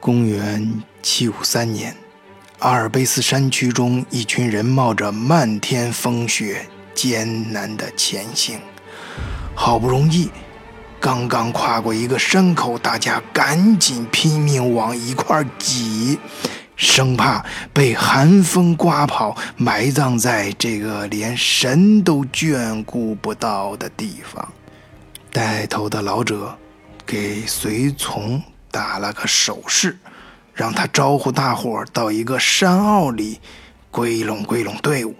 公元七五三年，阿尔卑斯山区中，一群人冒着漫天风雪，艰难地前行。好不容易，刚刚跨过一个山口，大家赶紧拼命往一块挤，生怕被寒风刮跑，埋葬在这个连神都眷顾不到的地方。带头的老者给随从。打了个手势，让他招呼大伙儿到一个山坳里归拢归拢队伍，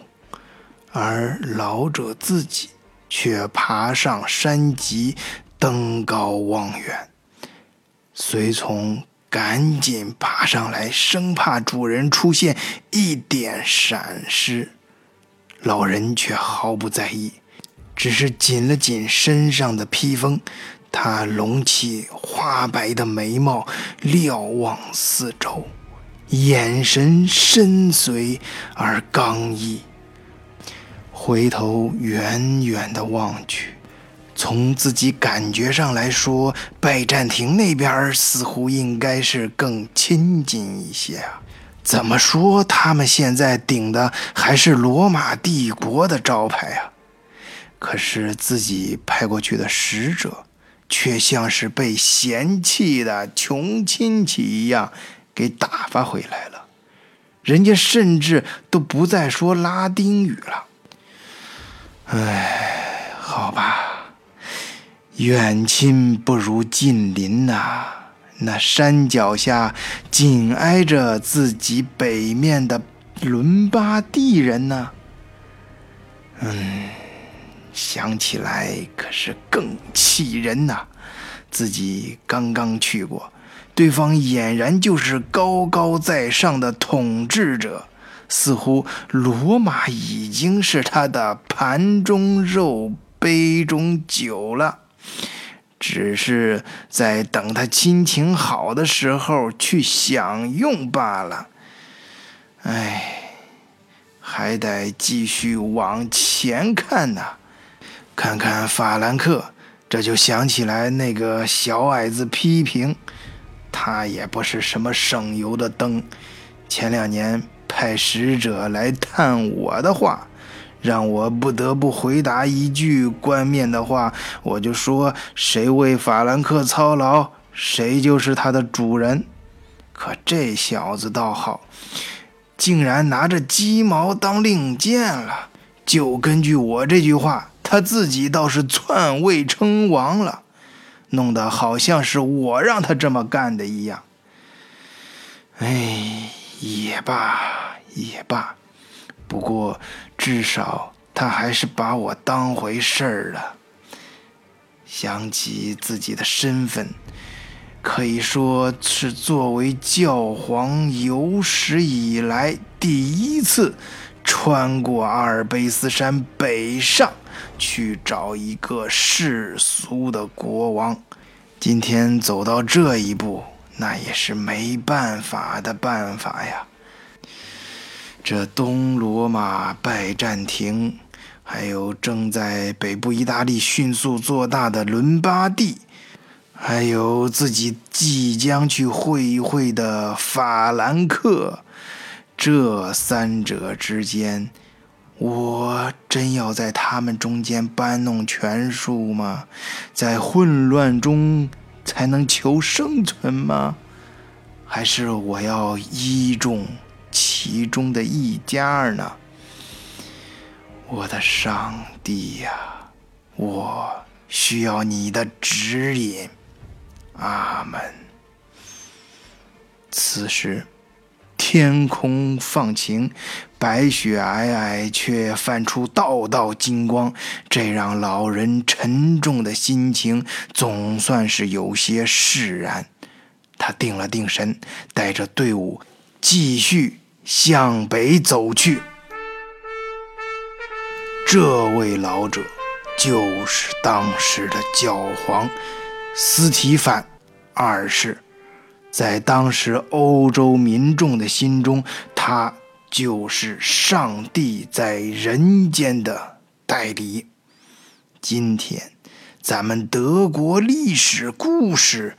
而老者自己却爬上山脊，登高望远。随从赶紧爬上来，生怕主人出现一点闪失，老人却毫不在意，只是紧了紧身上的披风。他隆起花白的眉毛，瞭望四周，眼神深邃而刚毅。回头远远的望去，从自己感觉上来说，拜占庭那边似乎应该是更亲近一些啊。怎么说，他们现在顶的还是罗马帝国的招牌啊？可是自己派过去的使者。却像是被嫌弃的穷亲戚一样，给打发回来了。人家甚至都不再说拉丁语了。唉，好吧，远亲不如近邻呐。那山脚下紧挨着自己北面的伦巴第人呢？嗯。想起来可是更气人呐！自己刚刚去过，对方俨然就是高高在上的统治者，似乎罗马已经是他的盘中肉、杯中酒了，只是在等他心情好的时候去享用罢了。哎，还得继续往前看呐！看看法兰克，这就想起来那个小矮子批评，他也不是什么省油的灯。前两年派使者来探我的话，让我不得不回答一句冠冕的话，我就说谁为法兰克操劳，谁就是他的主人。可这小子倒好，竟然拿着鸡毛当令箭了，就根据我这句话。他自己倒是篡位称王了，弄得好像是我让他这么干的一样。哎，也罢也罢，不过至少他还是把我当回事儿了。想起自己的身份，可以说是作为教皇有史以来第一次穿过阿尔卑斯山北上。去找一个世俗的国王，今天走到这一步，那也是没办法的办法呀。这东罗马拜占庭，还有正在北部意大利迅速做大的伦巴第，还有自己即将去会一会的法兰克，这三者之间。我真要在他们中间搬弄权术吗？在混乱中才能求生存吗？还是我要依重其中的一家呢？我的上帝呀，我需要你的指引。阿门。此时。天空放晴，白雪皑皑，却泛出道道金光，这让老人沉重的心情总算是有些释然。他定了定神，带着队伍继续向北走去。这位老者就是当时的教皇斯提凡二世。在当时欧洲民众的心中，他就是上帝在人间的代理。今天，咱们德国历史故事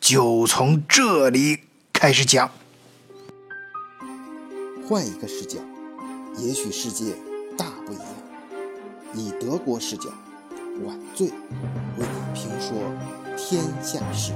就从这里。开始讲。换一个视角，也许世界大不一样。以德国视角，晚醉为你评说天下事。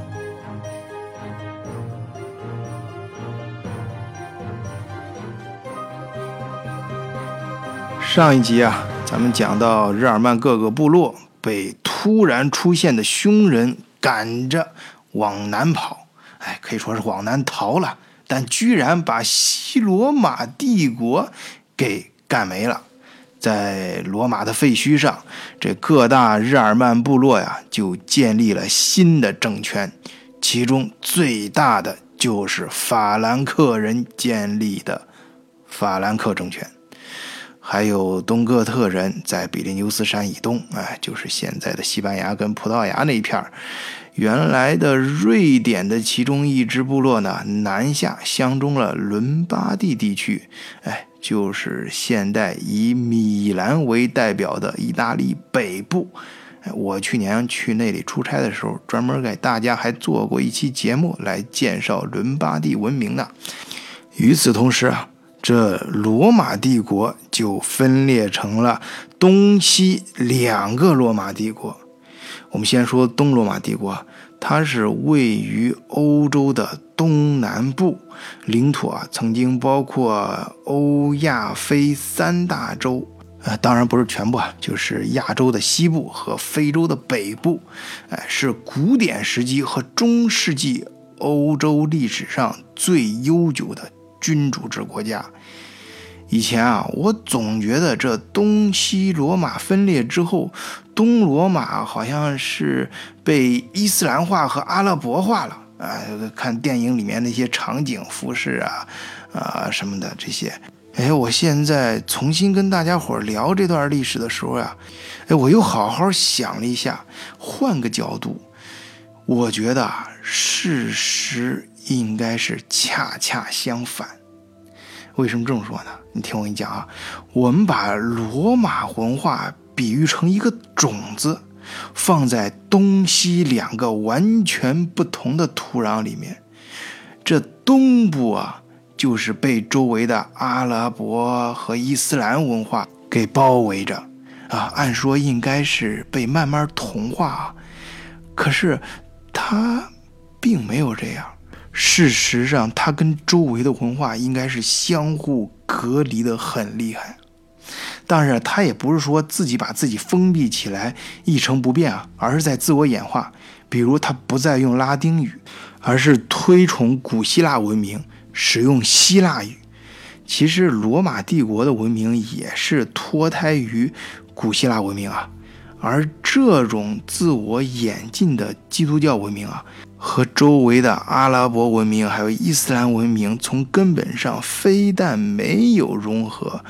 上一集啊，咱们讲到日耳曼各个部落被突然出现的凶人赶着往南跑，哎，可以说是往南逃了，但居然把西罗马帝国给干没了。在罗马的废墟上，这各大日耳曼部落呀，就建立了新的政权，其中最大的就是法兰克人建立的法兰克政权。还有东哥特人在比利牛斯山以东，哎，就是现在的西班牙跟葡萄牙那一片。原来的瑞典的其中一支部落呢，南下相中了伦巴第地区，哎，就是现代以米兰为代表的意大利北部。我去年去那里出差的时候，专门给大家还做过一期节目来介绍伦巴第文明呢。与此同时啊。这罗马帝国就分裂成了东西两个罗马帝国。我们先说东罗马帝国，它是位于欧洲的东南部，领土啊曾经包括欧亚非三大洲，呃，当然不是全部啊，就是亚洲的西部和非洲的北部，哎，是古典时期和中世纪欧洲历史上最悠久的。君主制国家，以前啊，我总觉得这东西罗马分裂之后，东罗马好像是被伊斯兰化和阿拉伯化了啊。看电影里面那些场景、服饰啊啊什么的这些，哎，我现在重新跟大家伙聊这段历史的时候呀，哎，我又好好想了一下，换个角度，我觉得啊事实。应该是恰恰相反。为什么这么说呢？你听我跟你讲啊，我们把罗马文化比喻成一个种子，放在东西两个完全不同的土壤里面。这东部啊，就是被周围的阿拉伯和伊斯兰文化给包围着啊。按说应该是被慢慢同化，可是它并没有这样。事实上，它跟周围的文化应该是相互隔离的很厉害。但是，它也不是说自己把自己封闭起来一成不变啊，而是在自我演化。比如，它不再用拉丁语，而是推崇古希腊文明，使用希腊语。其实，罗马帝国的文明也是脱胎于古希腊文明啊。而这种自我演进的基督教文明啊。和周围的阿拉伯文明还有伊斯兰文明，从根本上非但没有融合，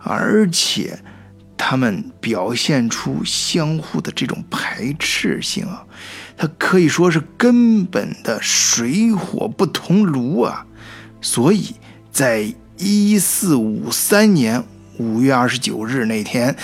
而且他们表现出相互的这种排斥性啊，它可以说是根本的水火不同炉啊。所以在一四五三年五月二十九日那天，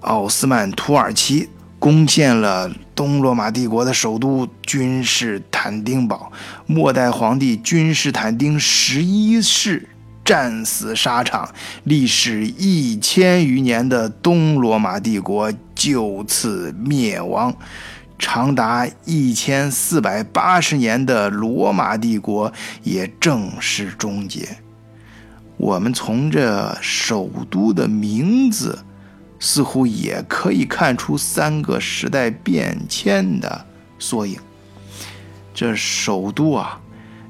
奥斯曼土耳其。攻陷了东罗马帝国的首都君士坦丁堡，末代皇帝君士坦丁十一世战死沙场，历时一千余年的东罗马帝国就此灭亡，长达一千四百八十年的罗马帝国也正式终结。我们从这首都的名字。似乎也可以看出三个时代变迁的缩影。这首都啊，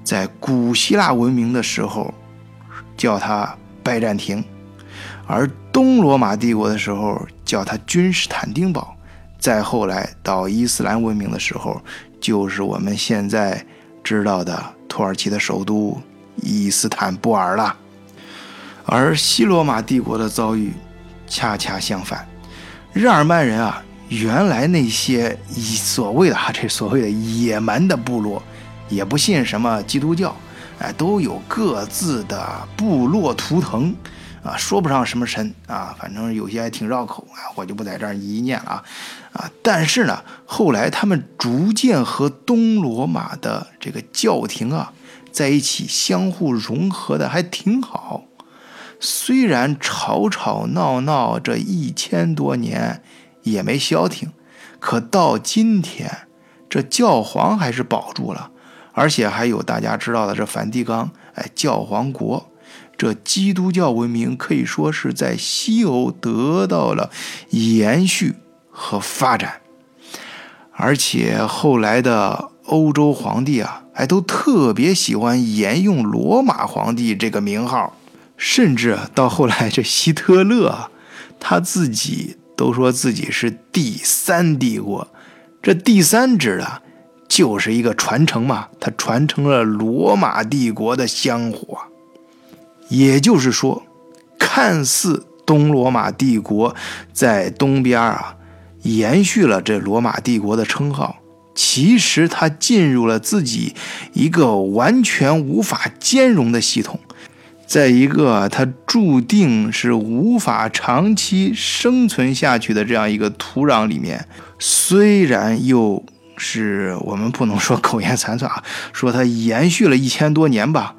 在古希腊文明的时候叫它拜占庭，而东罗马帝国的时候叫它君士坦丁堡，再后来到伊斯兰文明的时候，就是我们现在知道的土耳其的首都伊斯坦布尔了。而西罗马帝国的遭遇。恰恰相反，日耳曼人啊，原来那些以所谓的哈这所谓的野蛮的部落，也不信什么基督教，哎，都有各自的部落图腾，啊，说不上什么神啊，反正有些还挺绕口啊，我就不在这儿一一念了啊啊。但是呢，后来他们逐渐和东罗马的这个教廷啊在一起，相互融合的还挺好。虽然吵吵闹闹这一千多年也没消停，可到今天，这教皇还是保住了，而且还有大家知道的这梵蒂冈，哎，教皇国。这基督教文明可以说是在西欧得到了延续和发展，而且后来的欧洲皇帝啊，还都特别喜欢沿用罗马皇帝这个名号，甚至到后来这希特勒他自己都说自己是第三帝国，这第三指的，就是一个传承嘛，他传承了罗马帝国的香火。也就是说，看似东罗马帝国在东边啊，延续了这罗马帝国的称号，其实他进入了自己一个完全无法兼容的系统，在一个它注定是无法长期生存下去的这样一个土壤里面，虽然又是我们不能说苟延残喘啊，说它延续了一千多年吧，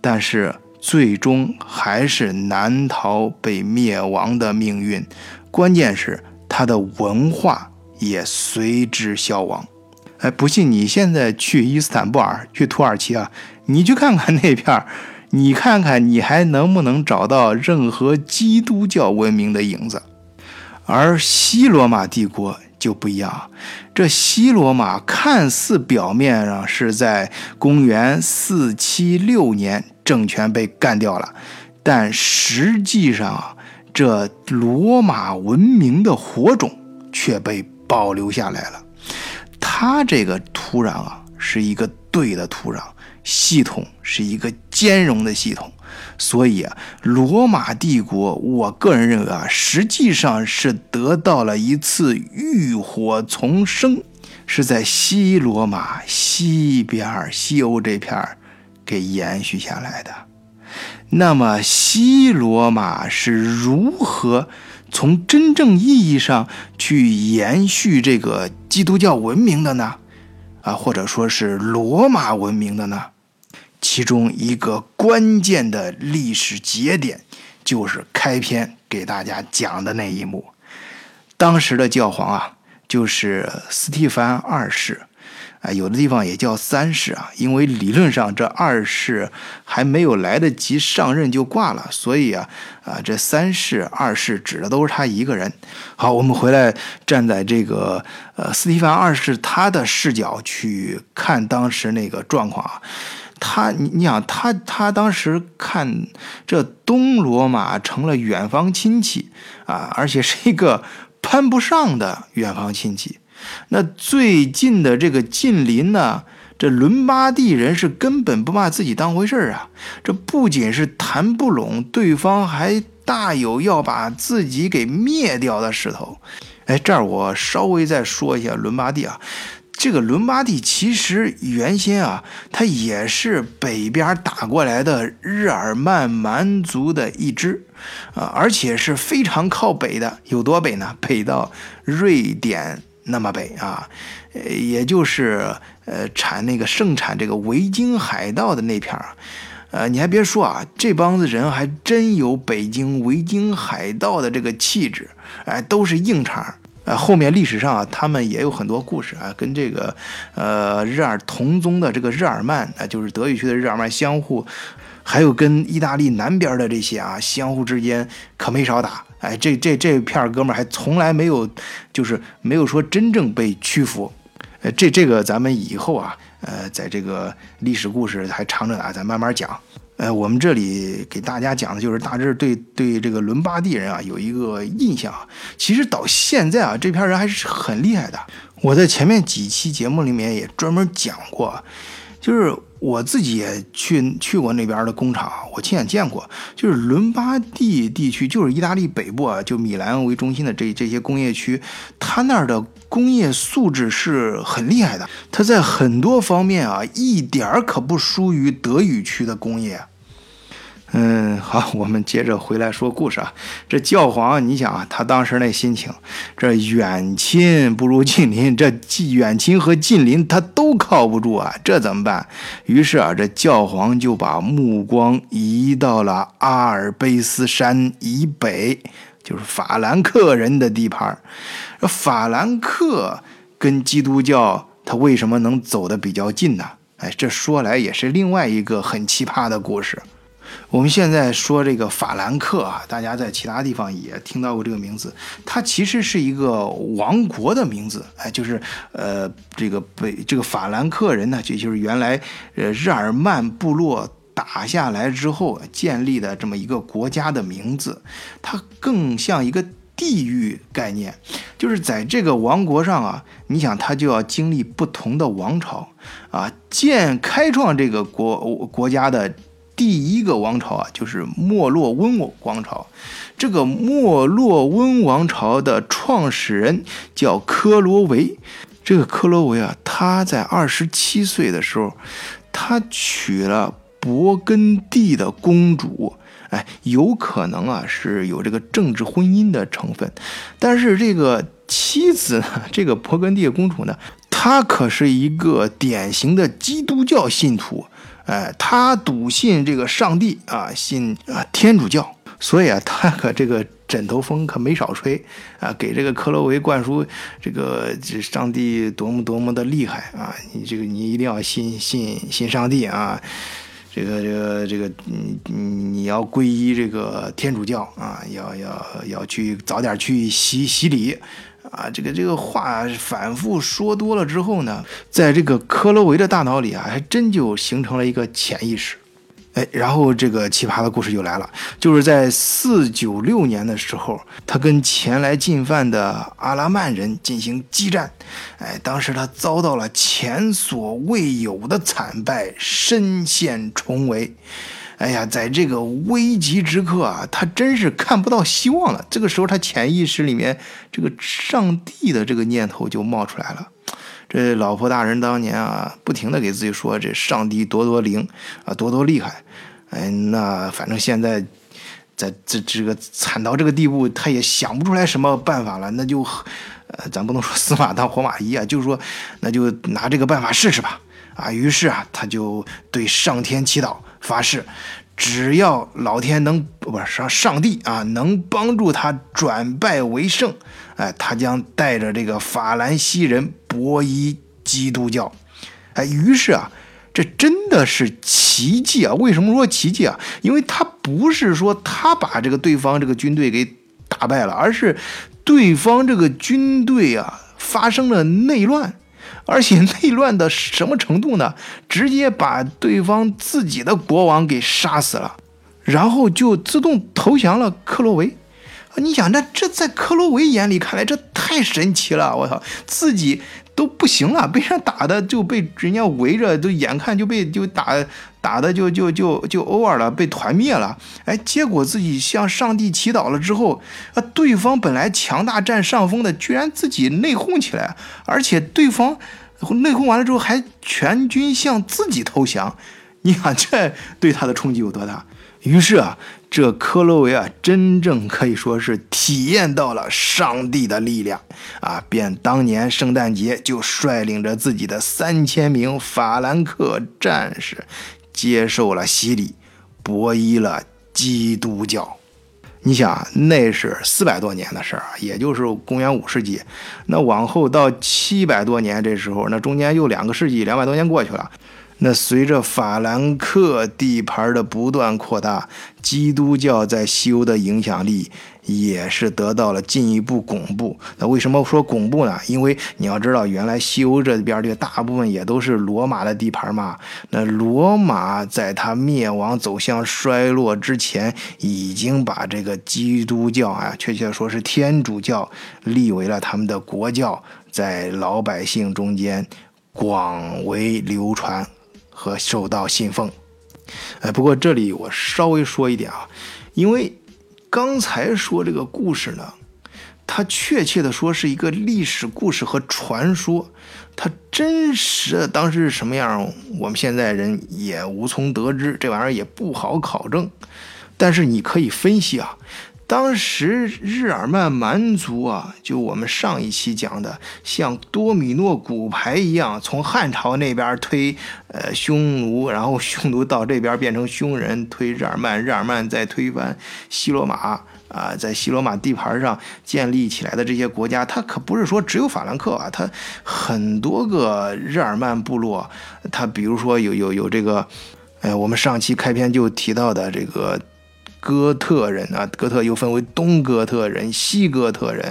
但是。最终还是难逃被灭亡的命运，关键是他的文化也随之消亡。哎，不信你现在去伊斯坦布尔、去土耳其啊，你去看看那片儿，你看看你还能不能找到任何基督教文明的影子？而西罗马帝国就不一样，这西罗马看似表面上是在公元四七六年。政权被干掉了，但实际上啊，这罗马文明的火种却被保留下来了。它这个土壤啊，是一个对的土壤，系统是一个兼容的系统。所以啊，罗马帝国，我个人认为啊，实际上是得到了一次浴火重生，是在西罗马西边西欧这片儿。给延续下来的，那么西罗马是如何从真正意义上去延续这个基督教文明的呢？啊，或者说是罗马文明的呢？其中一个关键的历史节点，就是开篇给大家讲的那一幕。当时的教皇啊，就是斯蒂凡二世。啊，有的地方也叫三世啊，因为理论上这二世还没有来得及上任就挂了，所以啊，啊这三世、二世指的都是他一个人。好，我们回来站在这个呃斯蒂凡二世他的视角去看当时那个状况啊，他你你想他他当时看这东罗马成了远房亲戚啊，而且是一个攀不上的远房亲戚。那最近的这个近邻呢，这伦巴第人是根本不把自己当回事儿啊！这不仅是谈不拢，对方还大有要把自己给灭掉的势头。哎，这儿我稍微再说一下伦巴第啊，这个伦巴第其实原先啊，它也是北边打过来的日耳曼蛮族的一支啊，而且是非常靠北的，有多北呢？北到瑞典。那么北啊，也就是呃产那个盛产这个维京海盗的那片儿，呃，你还别说啊，这帮子人还真有北京维京海盗的这个气质，哎，都是硬茬。呃，后面历史上啊，他们也有很多故事啊，跟这个呃日耳同宗的这个日耳曼啊，就是德语区的日耳曼相互，还有跟意大利南边的这些啊，相互之间可没少打。哎，这这这片哥们儿还从来没有，就是没有说真正被屈服。呃，这这个咱们以后啊，呃，在这个历史故事还长着呢，咱慢慢讲。呃，我们这里给大家讲的就是大致对对这个伦巴第人啊有一个印象。其实到现在啊，这片人还是很厉害的。我在前面几期节目里面也专门讲过，就是。我自己也去去过那边的工厂，我亲眼见过，就是伦巴第地区，就是意大利北部啊，就米兰为中心的这这些工业区，它那儿的工业素质是很厉害的，它在很多方面啊，一点儿可不输于德语区的工业。嗯，好，我们接着回来说故事啊。这教皇，你想啊，他当时那心情，这远亲不如近邻，这远亲和近邻他都靠不住啊，这怎么办？于是啊，这教皇就把目光移到了阿尔卑斯山以北，就是法兰克人的地盘。这法兰克跟基督教，他为什么能走得比较近呢？哎，这说来也是另外一个很奇葩的故事。我们现在说这个法兰克啊，大家在其他地方也听到过这个名字。它其实是一个王国的名字，哎，就是呃，这个北这个法兰克人呢，就就是原来呃日耳曼部落打下来之后建立的这么一个国家的名字。它更像一个地域概念，就是在这个王国上啊，你想它就要经历不同的王朝啊，建开创这个国国家的。第一个王朝啊，就是莫洛温王朝。这个莫洛温王朝的创始人叫科罗维。这个科罗维啊，他在二十七岁的时候，他娶了勃艮第的公主。哎，有可能啊是有这个政治婚姻的成分。但是这个妻子呢，这个勃艮第的公主呢，她可是一个典型的基督教信徒。哎，他笃信这个上帝啊，信啊天主教，所以啊，他可这个枕头风可没少吹啊，给这个克罗维灌输这个这上帝多么多么的厉害啊，你这个你一定要信信信上帝啊，这个这个这个你你要皈依这个天主教啊，要要要去早点去洗洗礼。啊，这个这个话反复说多了之后呢，在这个科罗维的大脑里啊，还真就形成了一个潜意识。哎，然后这个奇葩的故事就来了，就是在四九六年的时候，他跟前来进犯的阿拉曼人进行激战，哎，当时他遭到了前所未有的惨败，身陷重围。哎呀，在这个危急之刻啊，他真是看不到希望了。这个时候，他潜意识里面这个上帝的这个念头就冒出来了。这老婆大人当年啊，不停的给自己说这上帝多多灵啊，多多厉害。哎，那反正现在在这这个惨到这个地步，他也想不出来什么办法了。那就，呃，咱不能说死马当活马医啊，就是说，那就拿这个办法试试吧。啊，于是啊，他就对上天祈祷。发誓，只要老天能不是上上帝啊，能帮助他转败为胜，哎，他将带着这个法兰西人皈依基督教。哎，于是啊，这真的是奇迹啊！为什么说奇迹啊？因为他不是说他把这个对方这个军队给打败了，而是对方这个军队啊发生了内乱。而且内乱的什么程度呢？直接把对方自己的国王给杀死了，然后就自动投降了克洛维。你想，那这在克洛维眼里看来，这太神奇了！我操，自己都不行了，被人打的就被人家围着，都眼看就被就打打的就就就就 over 了，被团灭了。哎，结果自己向上帝祈祷了之后，啊，对方本来强大占上风的，居然自己内讧起来，而且对方内讧完了之后还全军向自己投降。你想，这对他的冲击有多大？于是啊。这科洛维啊，真正可以说是体验到了上帝的力量啊！便当年圣诞节就率领着自己的三千名法兰克战士，接受了洗礼，皈依了基督教。你想，那是四百多年的事儿啊，也就是公元五世纪。那往后到七百多年，这时候，那中间又两个世纪，两百多年过去了。那随着法兰克地盘的不断扩大，基督教在西欧的影响力也是得到了进一步巩固。那为什么说巩固呢？因为你要知道，原来西欧这边这个大部分也都是罗马的地盘嘛。那罗马在它灭亡、走向衰落之前，已经把这个基督教啊，确切说是天主教，立为了他们的国教，在老百姓中间广为流传。和受到信奉，哎，不过这里我稍微说一点啊，因为刚才说这个故事呢，它确切的说是一个历史故事和传说，它真实的当时是什么样，我们现在人也无从得知，这玩意儿也不好考证。但是你可以分析啊。当时日耳曼蛮族啊，就我们上一期讲的，像多米诺骨牌一样，从汉朝那边推呃匈奴，然后匈奴到这边变成匈人，推日耳曼，日耳曼再推翻西罗马啊，在西罗马地盘上建立起来的这些国家，它可不是说只有法兰克啊，它很多个日耳曼部落，它比如说有有有这个，呃，我们上期开篇就提到的这个。哥特人啊，哥特又分为东哥特人、西哥特人，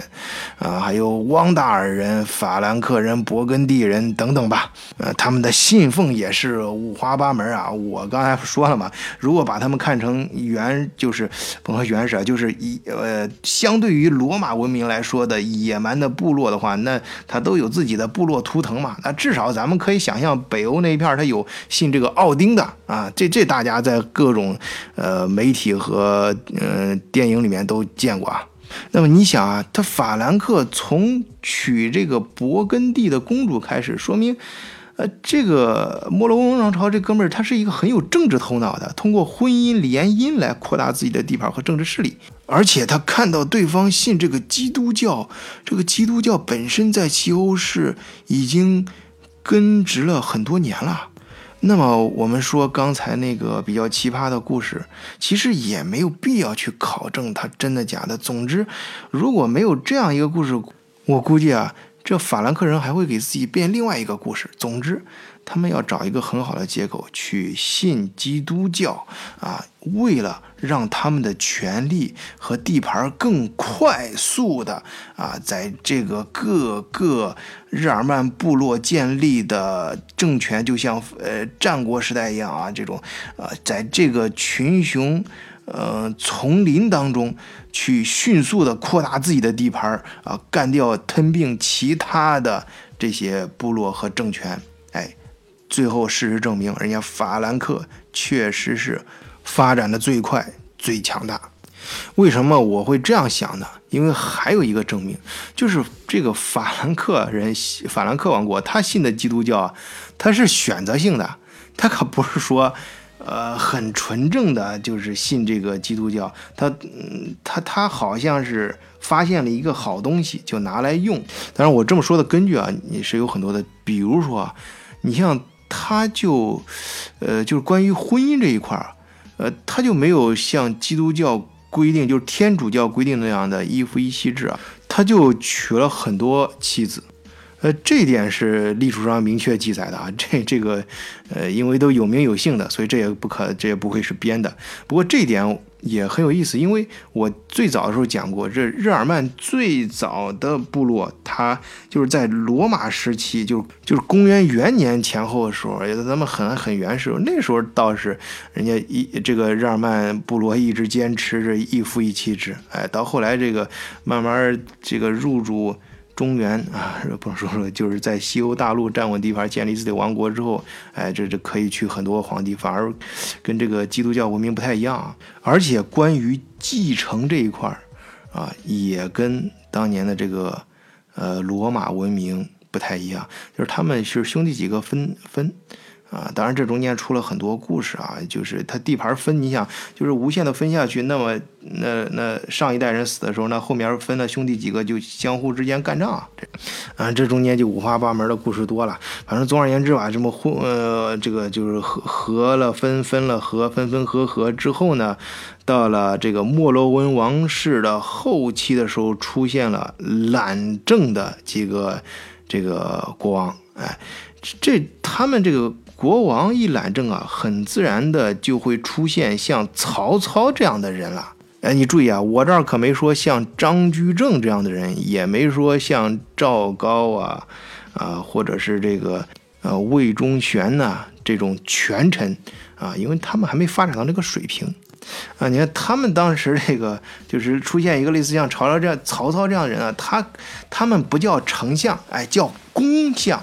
啊，还有汪达尔人、法兰克人、勃艮第人等等吧。呃，他们的信奉也是五花八门啊。我刚才说了嘛，如果把他们看成原，就是甭说原始啊，就是一呃，相对于罗马文明来说的野蛮的部落的话，那他都有自己的部落图腾嘛。那至少咱们可以想象，北欧那一片他有信这个奥丁的啊。这这大家在各种呃媒体和呃，嗯，电影里面都见过啊。那么你想啊，他法兰克从娶这个勃艮第的公主开始，说明，呃，这个莫洛翁王朝这哥们儿他是一个很有政治头脑的，通过婚姻联姻来扩大自己的地盘和政治势力。而且他看到对方信这个基督教，这个基督教本身在西欧是已经根植了很多年了。那么我们说刚才那个比较奇葩的故事，其实也没有必要去考证它真的假的。总之，如果没有这样一个故事，我估计啊，这法兰克人还会给自己编另外一个故事。总之。他们要找一个很好的借口去信基督教啊，为了让他们的权力和地盘更快速的啊，在这个各个日耳曼部落建立的政权，就像呃战国时代一样啊，这种啊，在这个群雄呃丛林当中去迅速的扩大自己的地盘啊，干掉吞并其他的这些部落和政权。最后，事实证明，人家法兰克确实是发展的最快、最强大。为什么我会这样想呢？因为还有一个证明，就是这个法兰克人、法兰克王国，他信的基督教，他是选择性的，他可不是说，呃，很纯正的，就是信这个基督教。他，嗯他，他好像是发现了一个好东西，就拿来用。当然，我这么说的根据啊，你是有很多的，比如说，你像。他就，呃，就是关于婚姻这一块儿，呃，他就没有像基督教规定，就是天主教规定那样的一夫一妻制啊，他就娶了很多妻子，呃，这点是历史上明确记载的啊，这这个，呃，因为都有名有姓的，所以这也不可，这也不会是编的。不过这一点。也很有意思，因为我最早的时候讲过，这日耳曼最早的部落，它就是在罗马时期，就就是公元元年前后的时候，也咱们很很原始，那时候倒是人家一这个日耳曼部落一直坚持着一夫一妻制，哎，到后来这个慢慢这个入主。中原 啊，不能说说，就是在西欧大陆站稳地盘、建立自己的王国之后，哎，这这可以去很多皇帝，反而跟这个基督教文明不太一样。而且关于继承这一块儿啊，也跟当年的这个呃罗马文明不太一样，就是他们是兄弟几个分分。啊，当然这中间出了很多故事啊，就是他地盘分，你想就是无限的分下去，那么那那上一代人死的时候，那后面分的兄弟几个就相互之间干仗，这，啊，这中间就五花八门的故事多了。反正总而言之吧，这么混呃，这个就是合合了分，分了合，分分合合之后呢，到了这个莫罗文王室的后期的时候，出现了懒政的几个这个国王，哎，这他们这个。国王一懒政啊，很自然的就会出现像曹操这样的人了。哎，你注意啊，我这儿可没说像张居正这样的人，也没说像赵高啊，啊，或者是这个呃魏忠贤呐这种权臣啊，因为他们还没发展到那个水平啊。你看他们当时这个就是出现一个类似像曹操这样、曹操这样的人啊，他他们不叫丞相，哎，叫公相。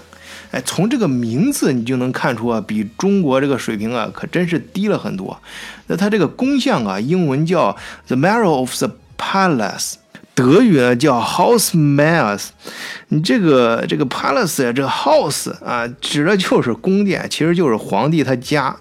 哎，从这个名字你就能看出啊，比中国这个水平啊，可真是低了很多。那他这个宫相啊，英文叫 the mayor of the palace，德语呢叫 House m a l s 你这个这个 Palace 这个 House 啊，指的就是宫殿，其实就是皇帝他家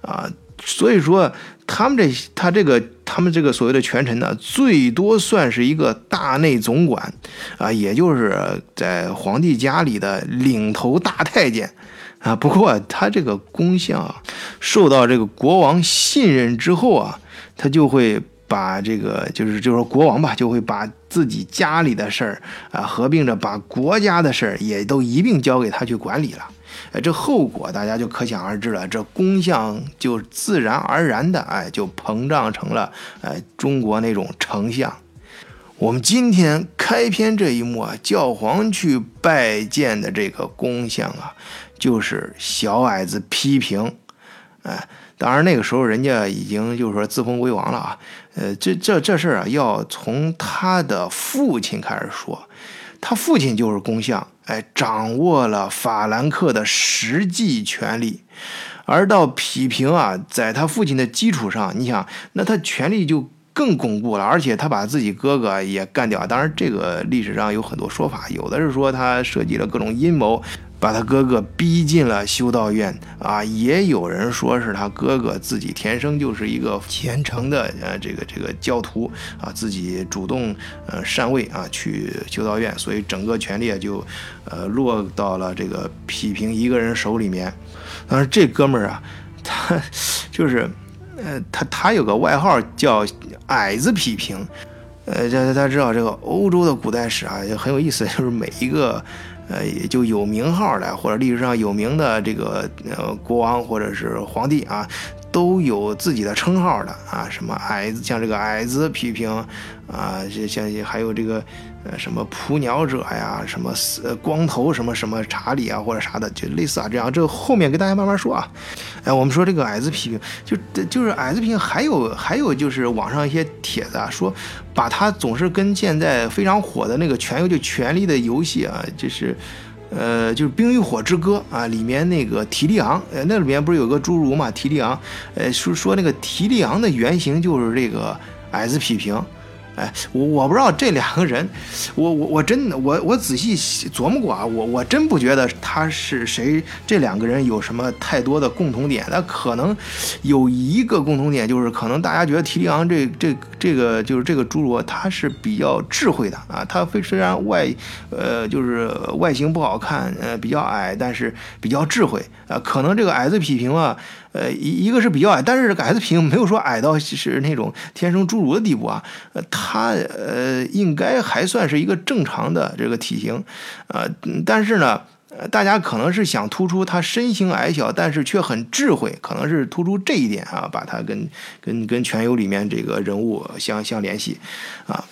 啊。所以说，他们这他这个他们这个所谓的权臣呢，最多算是一个大内总管啊，也就是在皇帝家里的领头大太监啊。不过他这个功相受到这个国王信任之后啊，他就会。把这个就是就是说国王吧，就会把自己家里的事儿啊合并着，把国家的事儿也都一并交给他去管理了。哎，这后果大家就可想而知了。这公相就自然而然的哎就膨胀成了哎中国那种丞相。我们今天开篇这一幕啊，教皇去拜见的这个公相啊，就是小矮子批评，哎。当然，那个时候人家已经就是说自封为王了啊。呃，这这这事儿啊，要从他的父亲开始说。他父亲就是公相，哎，掌握了法兰克的实际权力。而到匹平啊，在他父亲的基础上，你想，那他权力就更巩固了，而且他把自己哥哥也干掉。当然，这个历史上有很多说法，有的是说他设计了各种阴谋。把他哥哥逼进了修道院啊！也有人说是他哥哥自己天生就是一个虔诚的呃这个这个教徒啊，自己主动呃禅位啊去修道院，所以整个权力就呃落到了这个批评一个人手里面。但是这哥们儿啊，他就是呃他他有个外号叫矮子批评，呃大家大家知道这个欧洲的古代史啊也很有意思，就是每一个。呃，也就有名号的，或者历史上有名的这个呃国王或者是皇帝啊，都有自己的称号的啊，什么矮子，像这个矮子批评啊，像还有这个。呃，什么捕鸟者呀，什么呃光头，什么什么查理啊，或者啥的，就类似啊这样。这后面给大家慢慢说啊。哎，我们说这个矮子批评，就就是矮子批评，还有还有就是网上一些帖子啊，说把他总是跟现在非常火的那个《权游》就《权力的游戏》啊，就是呃就是《冰与火之歌》啊，里面那个提利昂，呃那里面不是有个侏儒嘛，提利昂，呃说说那个提利昂的原型就是这个矮子批评。哎，我我不知道这两个人，我我我真的我我仔细琢磨过啊，我我真不觉得他是谁，这两个人有什么太多的共同点。那可能有一个共同点，就是可能大家觉得提利昂这这这个就是这个侏儒，他是比较智慧的啊。他非虽然外呃就是外形不好看，呃比较矮，但是比较智慧啊。可能这个矮子批评啊。呃，一一个是比较矮，但是矮子平没有说矮到是那种天生侏儒的地步啊。呃，他呃应该还算是一个正常的这个体型，呃，但是呢，大家可能是想突出他身形矮小，但是却很智慧，可能是突出这一点啊，把他跟跟跟全游里面这个人物相相联系啊。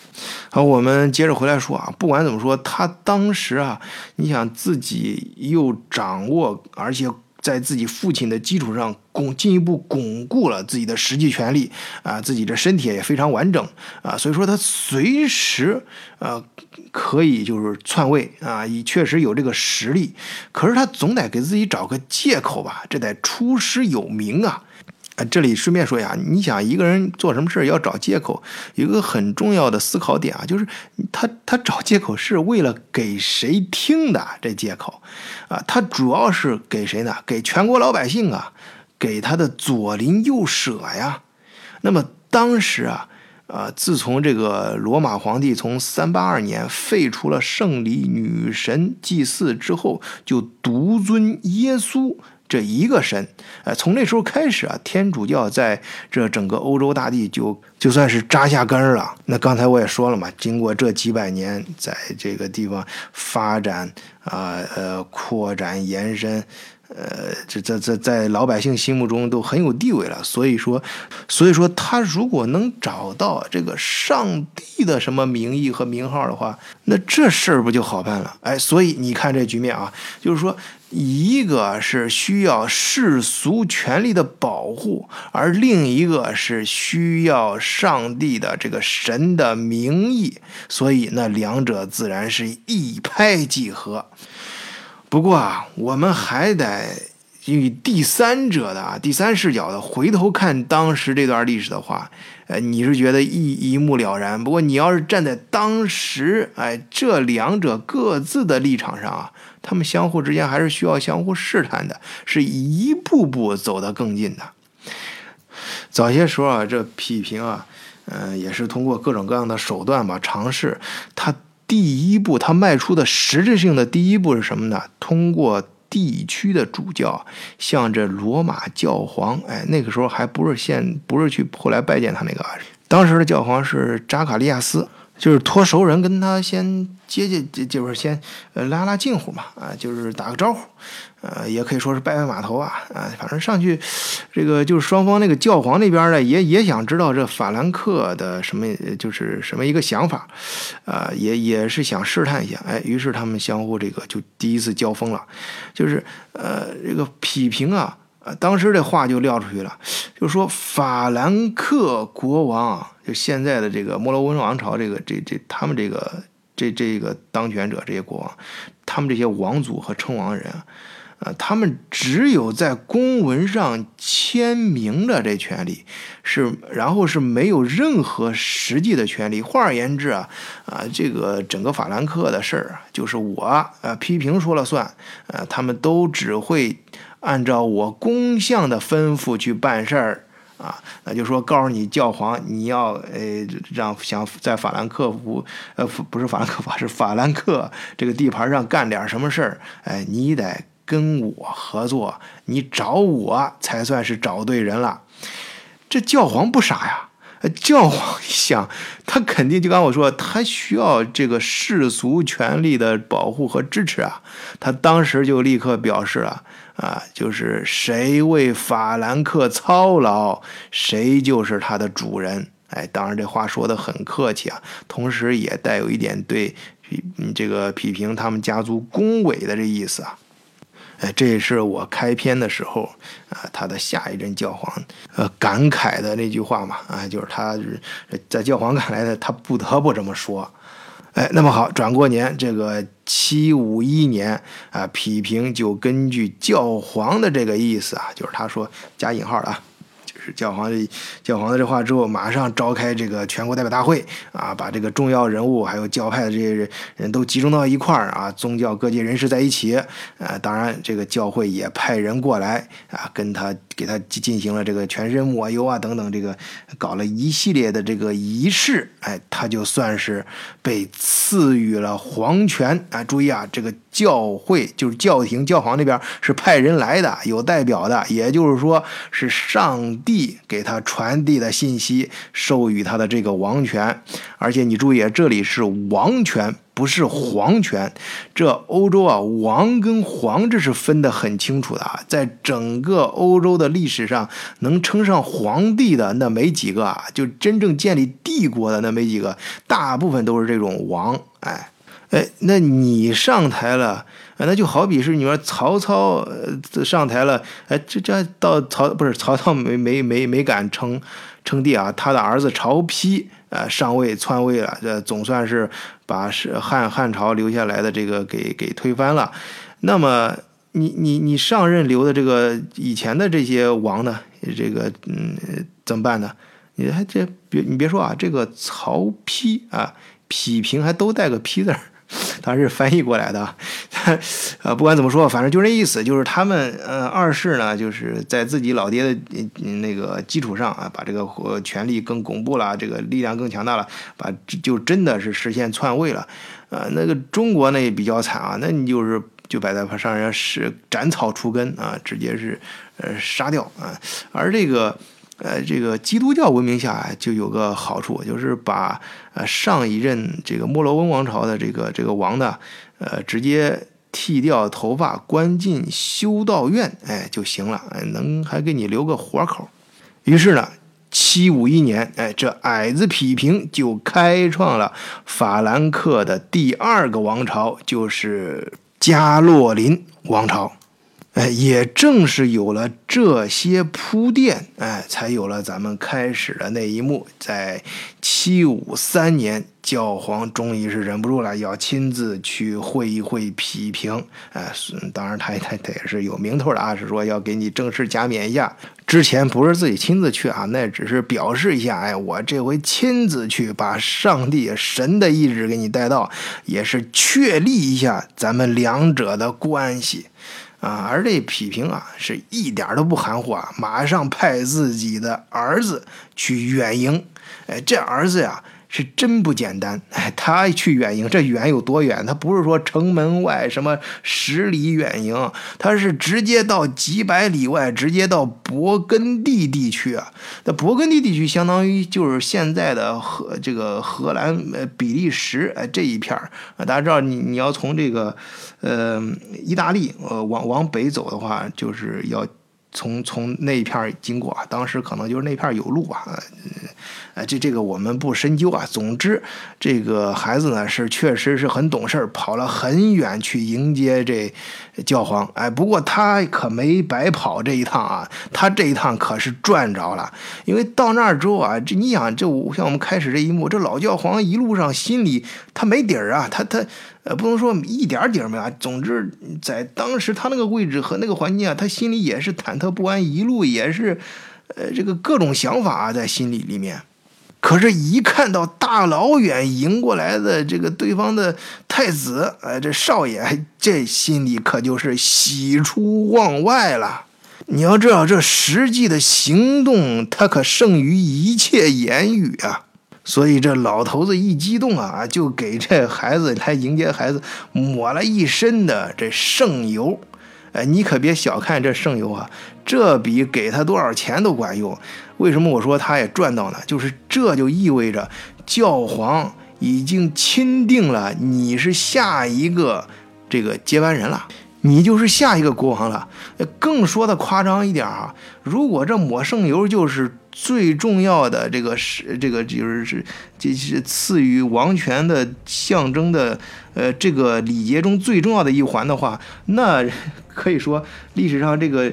好，我们接着回来说啊，不管怎么说，他当时啊，你想自己又掌握，而且。在自己父亲的基础上，巩进一步巩固了自己的实际权利啊，自己的身体也非常完整啊，所以说他随时呃可以就是篡位啊，也确实有这个实力，可是他总得给自己找个借口吧，这得出师有名啊。这里顺便说一下，你想一个人做什么事要找借口，有一个很重要的思考点啊，就是他他找借口是为了给谁听的？这借口啊，他主要是给谁呢？给全国老百姓啊，给他的左邻右舍呀。那么当时啊，呃，自从这个罗马皇帝从三八二年废除了圣礼女神祭祀之后，就独尊耶稣。这一个神，呃，从那时候开始啊，天主教在这整个欧洲大地就就算是扎下根儿了。那刚才我也说了嘛，经过这几百年在这个地方发展啊，呃，扩展延伸。呃，这这这在老百姓心目中都很有地位了。所以说，所以说他如果能找到这个上帝的什么名义和名号的话，那这事儿不就好办了？哎，所以你看这局面啊，就是说，一个是需要世俗权力的保护，而另一个是需要上帝的这个神的名义，所以那两者自然是一拍即合。不过啊，我们还得以第三者的啊，第三视角的回头看当时这段历史的话，呃，你是觉得一一目了然。不过你要是站在当时，哎，这两者各自的立场上啊，他们相互之间还是需要相互试探的，是一步步走得更近的。早些时候啊，这批评啊，嗯，也是通过各种各样的手段吧，尝试。他第一步，他迈出的实质性的第一步是什么呢？通过。地区的主教向着罗马教皇，哎，那个时候还不是现，不是去后来拜见他那个，当时的教皇是扎卡利亚斯。就是托熟人跟他先接接，就是先呃拉拉近乎嘛，啊，就是打个招呼，呃，也可以说是拜拜码头啊，啊，反正上去，这个就是双方那个教皇那边呢，也也想知道这法兰克的什么，就是什么一个想法，啊，也也是想试探一下，哎，于是他们相互这个就第一次交锋了，就是呃这个批评啊。当时这话就撂出去了，就说法兰克国王，就现在的这个摩罗温王朝，这个这这他们这个这这个当权者这些国王，他们这些王族和称王人啊，他们只有在公文上签名的这权利，是然后是没有任何实际的权利。换而言之啊，啊，这个整个法兰克的事儿啊就是我呃批评说了算，呃，他们都只会。按照我公相的吩咐去办事儿啊，那就说告诉你教皇，你要呃让想在法兰克福呃不是法兰克法是法兰克这个地盘上干点什么事儿，哎，你得跟我合作，你找我才算是找对人了。这教皇不傻呀，教皇一想他肯定就刚我说，他需要这个世俗权力的保护和支持啊，他当时就立刻表示了。啊，就是谁为法兰克操劳，谁就是他的主人。哎，当然这话说的很客气啊，同时也带有一点对这个批评他们家族恭维的这意思啊。哎，这也是我开篇的时候啊，他的下一任教皇呃感慨的那句话嘛。啊，就是他在教皇看来的，他不得不这么说。哎，那么好，转过年，这个七五一年啊，匹平就根据教皇的这个意思啊，就是他说加引号的啊。教皇的教皇的这话之后，马上召开这个全国代表大会啊，把这个重要人物还有教派的这些人人都集中到一块儿啊，宗教各界人士在一起啊，当然这个教会也派人过来啊，跟他给他进行了这个全身抹油啊等等，这个搞了一系列的这个仪式，哎，他就算是被赐予了皇权啊。注意啊，这个教会就是教廷教皇那边是派人来的，有代表的，也就是说是上帝。给他传递的信息，授予他的这个王权，而且你注意，这里是王权，不是皇权。这欧洲啊，王跟皇这是分得很清楚的啊。在整个欧洲的历史上，能称上皇帝的那没几个啊，就真正建立帝国的那没几个，大部分都是这种王。哎，哎，那你上台了。那就好比是你说曹操上台了，哎，这这到曹不是曹操没没没没敢称称帝啊，他的儿子曹丕呃上位篡位了，这总算是把是汉汉朝留下来的这个给给推翻了。那么你你你上任留的这个以前的这些王呢，这个嗯怎么办呢？你还这别你别说啊，这个曹丕啊，批评还都带个批字儿。他是翻译过来的，呃，不管怎么说，反正就这意思，就是他们，呃，二世呢，就是在自己老爹的那个基础上啊，把这个权力更巩固了，这个力量更强大了，把就真的是实现篡位了，呃，那个中国呢也比较惨啊，那你就是就摆在上人是斩草除根啊，直接是呃杀掉啊，而这个。呃，这个基督教文明下就有个好处，就是把呃上一任这个莫罗温王朝的这个这个王呢，呃，直接剃掉头发，关进修道院，哎就行了，能还给你留个活口。于是呢，七五一年，哎，这矮子匹平就开创了法兰克的第二个王朝，就是加洛林王朝。哎，也正是有了这些铺垫，哎，才有了咱们开始的那一幕。在七五三年，教皇终于是忍不住了，要亲自去会一会批评。哎，当然他他他也是有名头的啊，是说要给你正式加冕一下。之前不是自己亲自去啊，那只是表示一下，哎，我这回亲自去，把上帝神的意志给你带到，也是确立一下咱们两者的关系。啊，而这批评啊，是一点都不含糊啊，马上派自己的儿子去远迎。哎，这儿子呀。是真不简单，哎，他去远迎，这远有多远？他不是说城门外什么十里远迎，他是直接到几百里外，直接到勃艮第地区啊。那勃艮第地区相当于就是现在的荷这个荷兰、呃比利时哎这一片儿啊。大家知道，你你要从这个呃意大利呃往往北走的话，就是要从从那一片经过啊，当时可能就是那片有路吧啊。哎，这这个我们不深究啊。总之，这个孩子呢是确实是很懂事跑了很远去迎接这教皇。哎，不过他可没白跑这一趟啊，他这一趟可是赚着了。因为到那儿之后啊，这你想，这像我们开始这一幕，这老教皇一路上心里他没底儿啊，他他呃不能说一点底儿没有。总之，在当时他那个位置和那个环境啊，他心里也是忐忑不安，一路也是呃这个各种想法啊在心里里面。可是，一看到大老远迎过来的这个对方的太子，哎，这少爷，这心里可就是喜出望外了。你要知道，这实际的行动，他可胜于一切言语啊。所以，这老头子一激动啊，就给这孩子来迎接孩子抹了一身的这圣油。哎，你可别小看这圣油啊，这比给他多少钱都管用。为什么我说他也赚到呢？就是这就意味着教皇已经钦定了你是下一个这个接班人了，你就是下一个国王了。更说的夸张一点啊，如果这抹圣油就是最重要的这个是这个就是是这是赐予王权的象征的呃这个礼节中最重要的一环的话，那可以说历史上这个。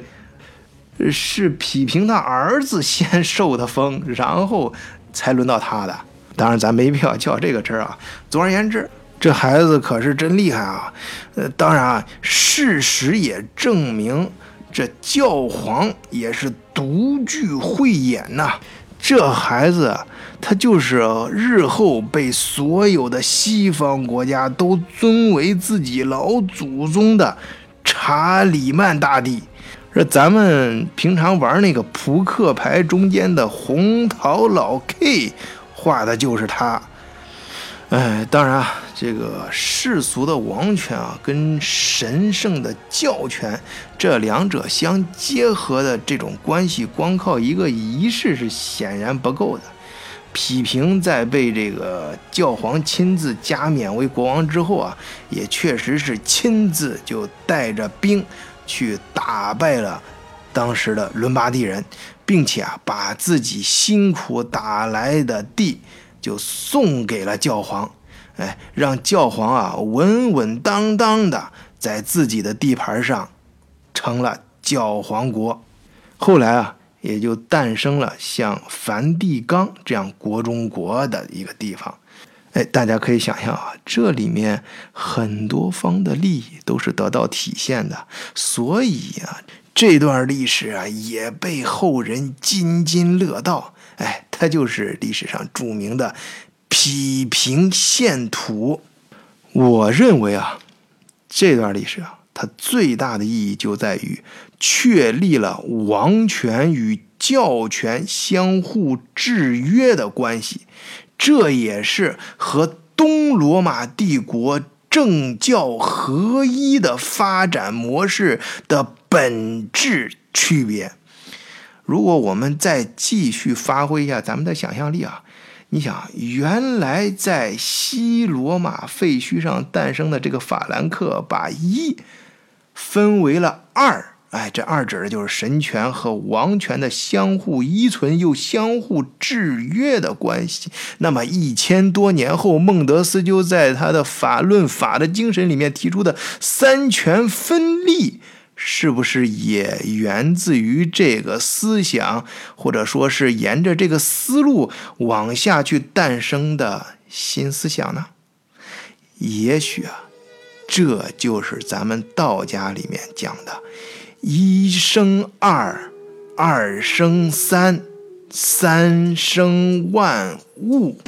是匹平他儿子先受的封，然后才轮到他的。当然，咱没必要较这个真儿啊。总而言之，这孩子可是真厉害啊。呃，当然啊，事实也证明，这教皇也是独具慧眼呐。这孩子，他就是日后被所有的西方国家都尊为自己老祖宗的查理曼大帝。这咱们平常玩那个扑克牌中间的红桃老 K，画的就是他。哎，当然啊，这个世俗的王权啊，跟神圣的教权这两者相结合的这种关系，光靠一个仪式是显然不够的。匹平在被这个教皇亲自加冕为国王之后啊，也确实是亲自就带着兵。去打败了当时的伦巴第人，并且啊，把自己辛苦打来的地就送给了教皇，哎，让教皇啊稳稳当当的在自己的地盘上成了教皇国。后来啊，也就诞生了像梵蒂冈这样国中国的一个地方。哎，大家可以想象啊，这里面很多方的利益都是得到体现的，所以啊，这段历史啊也被后人津津乐道。哎，它就是历史上著名的匹平献土。我认为啊，这段历史啊，它最大的意义就在于确立了王权与教权相互制约的关系。这也是和东罗马帝国政教合一的发展模式的本质区别。如果我们再继续发挥一下咱们的想象力啊，你想，原来在西罗马废墟上诞生的这个法兰克，把一分为了二。哎，这二指的就是神权和王权的相互依存又相互制约的关系。那么一千多年后，孟德斯鸠在他的《法论法的精神》里面提出的三权分立，是不是也源自于这个思想，或者说是沿着这个思路往下去诞生的新思想呢？也许啊，这就是咱们道家里面讲的“一生二，二生三，三生万物”。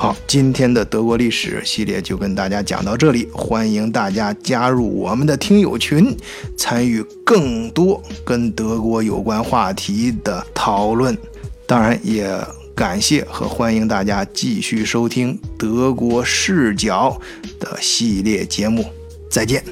好，今天的德国历史系列就跟大家讲到这里，欢迎大家加入我们的听友群，参与更多跟德国有关话题的讨论。当然，也感谢和欢迎大家继续收听德国视角的系列节目。再见。